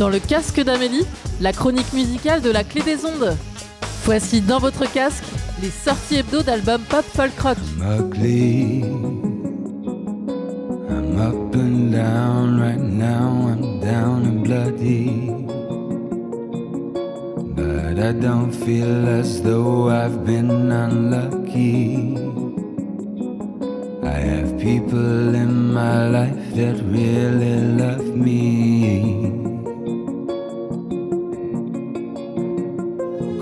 Dans le casque d'Amélie, la chronique musicale de la clé des ondes. Voici dans votre casque les sorties hebdo d'albums pop folk rock. ugly. I'm up and down right now, I'm down and bloody. But I don't feel as though I've been unlucky. I have people in my life that really love me.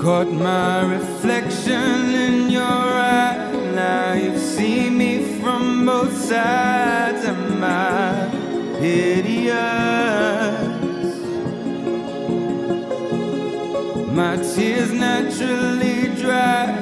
Caught my reflection in your eye. Now you've seen me from both sides of my hideous. My tears naturally dry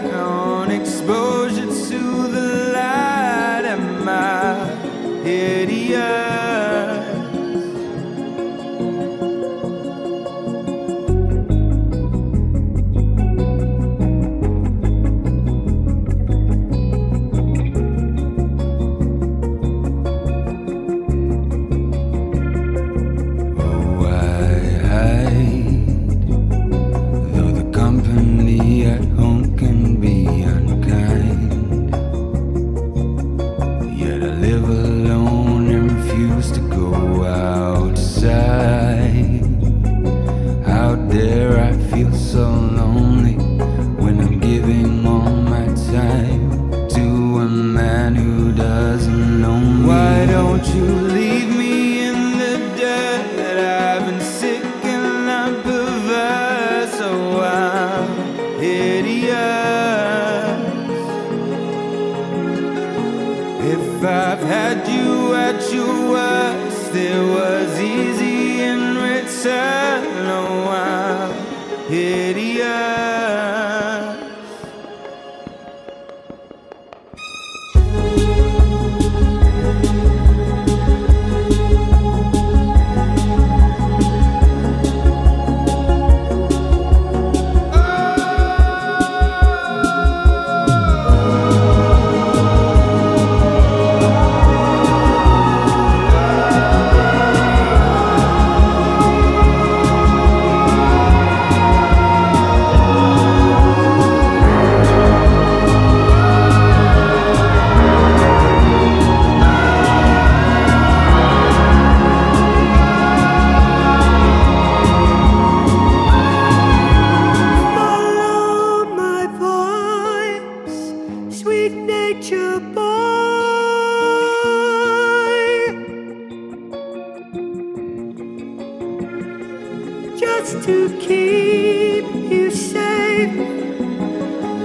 To keep you safe,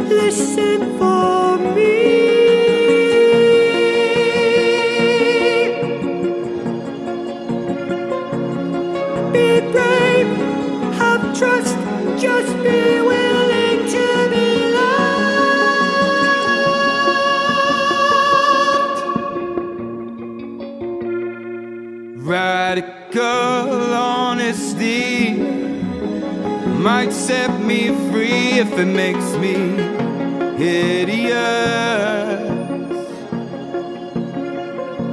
listen it makes me hideous.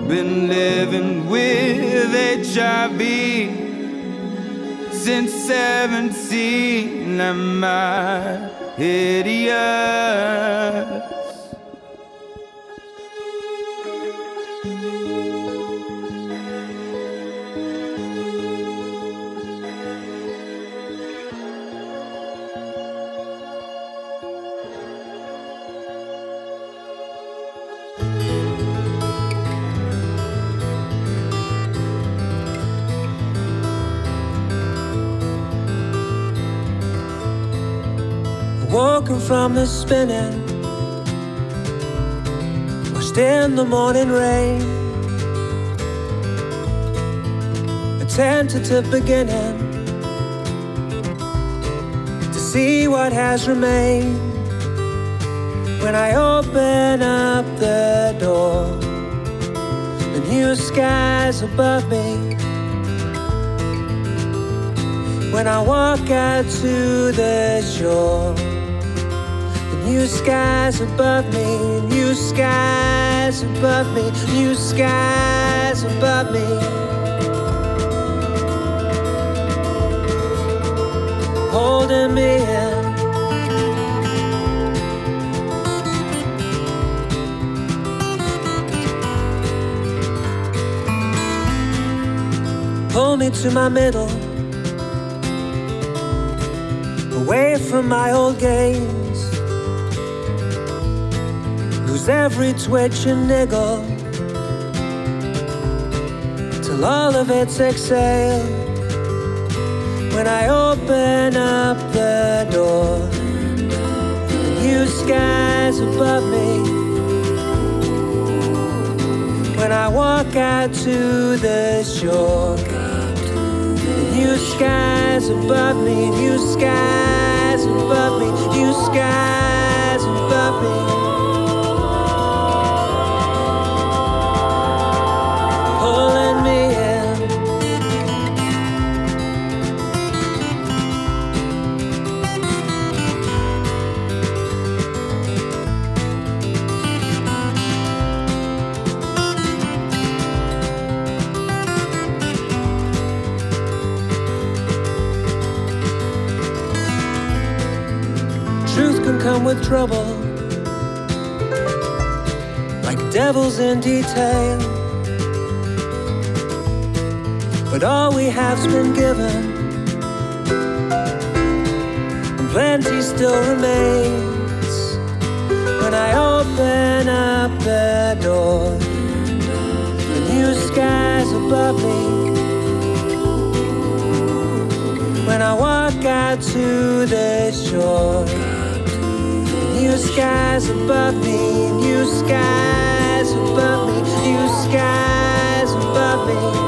Been living with HIV since 17. Am I hideous? From the spinning, washed in the morning rain. A tentative beginning to see what has remained. When I open up the door, the new skies above me. When I walk out to the shore, new skies above me, new skies above me, new skies above me. holding me in. Pull me to my middle, away from my old games. Every twitch and niggle till all of it's exhaled. When I open up the door, the new skies above me. When I walk out to the shore, new skies above me, new skies above me, new skies above me. Trouble, like devils in detail. But all we have's been given, and plenty still remains. When I open up the door, the new skies above me. When I walk out to the shore, skies above me, new skies above me, new skies above me.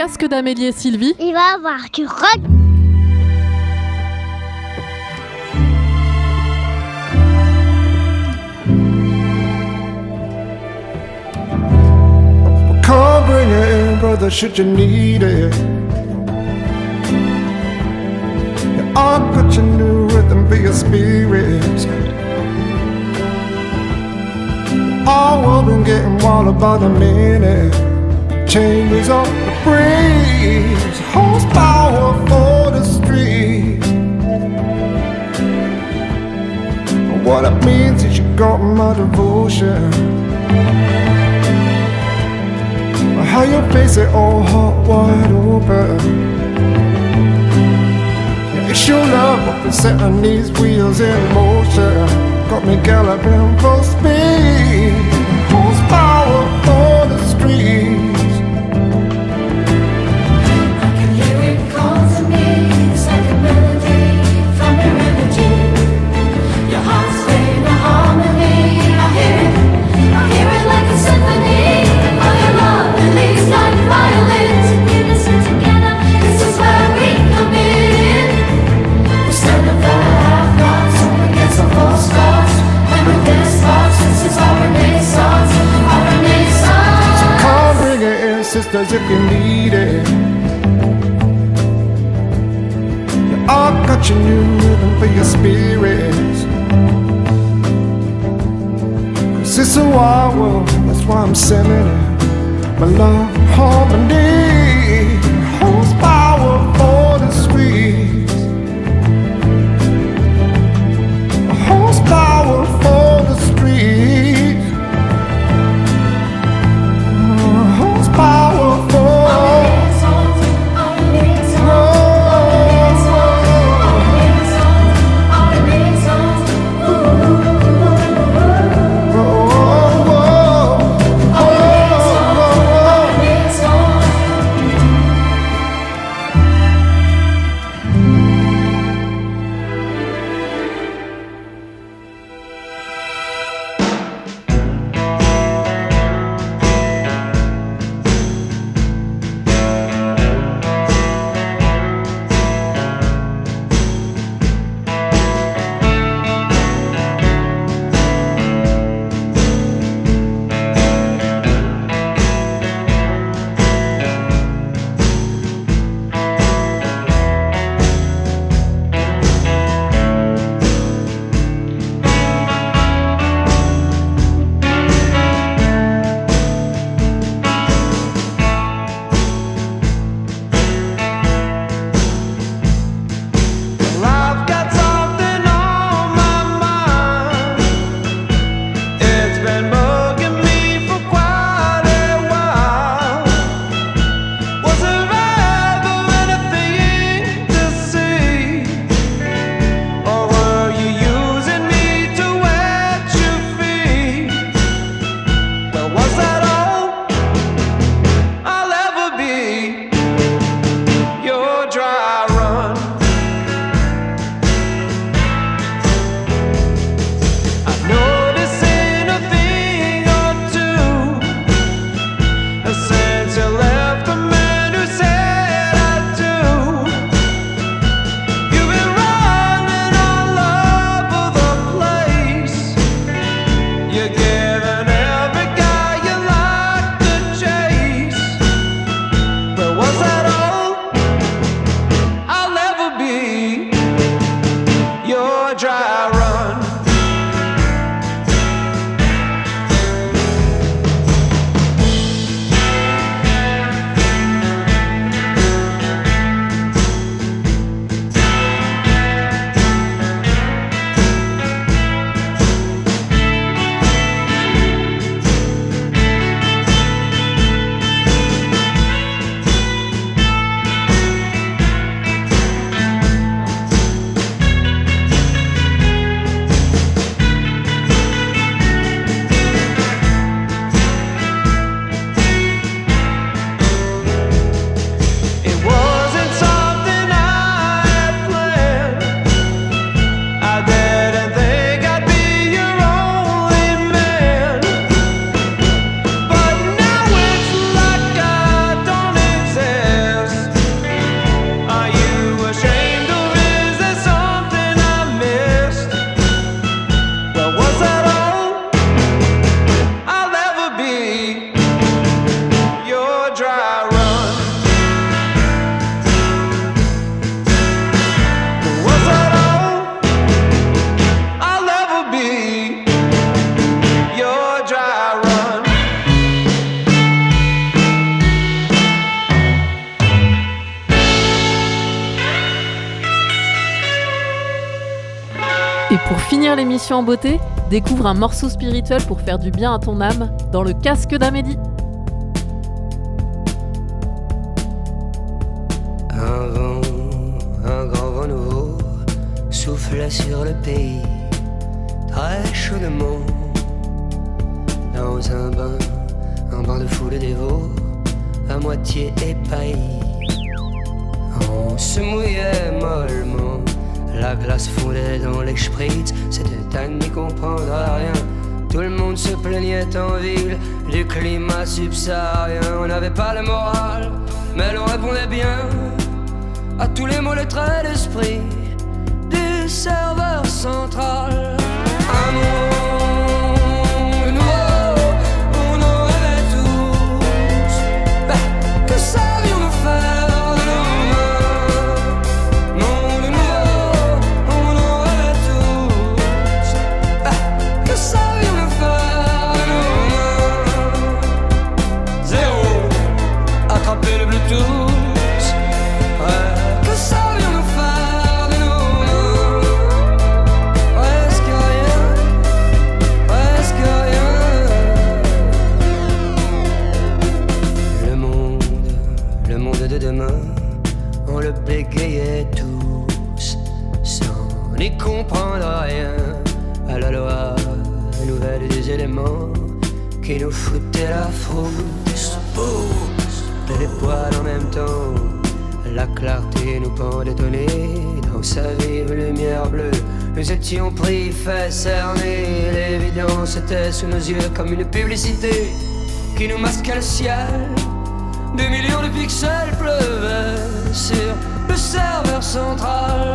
Casque d'Amélie et Sylvie. Il va avoir du rock. Come bring it in, brother, should you need it. Yeah, I'll put your new rhythm for your spirits. All world been getting wild by the minute. Changes on the horsepower for the streets. What it means is you got my devotion. How you face it all hot wide open. It's your love what been setting these wheels in motion. Got me galloping I've new rhythm for your spirits. Cause it's a wild world, that's why I'm sending it. My love, harmony, l'émission en beauté, découvre un morceau spirituel pour faire du bien à ton âme dans le casque d'Amélie. Un vent, un grand vent nouveau soufflait sur le pays, très chaudement. Dans un bain, un bain de foule dévots, à moitié épahis. On se mouillait mollement, la glace fondait dans les spritz, c'était à n'y comprendre rien. Tout le monde se plaignait en ville du climat subsaharien. On n'avait pas le moral, mais l'on répondait bien à tous les mots, les traits d'esprit du serveur central. Nous étions pris, fait cerner. L'évidence était sous nos yeux comme une publicité qui nous masquait le ciel. Des millions de pixels pleuvaient sur le serveur central.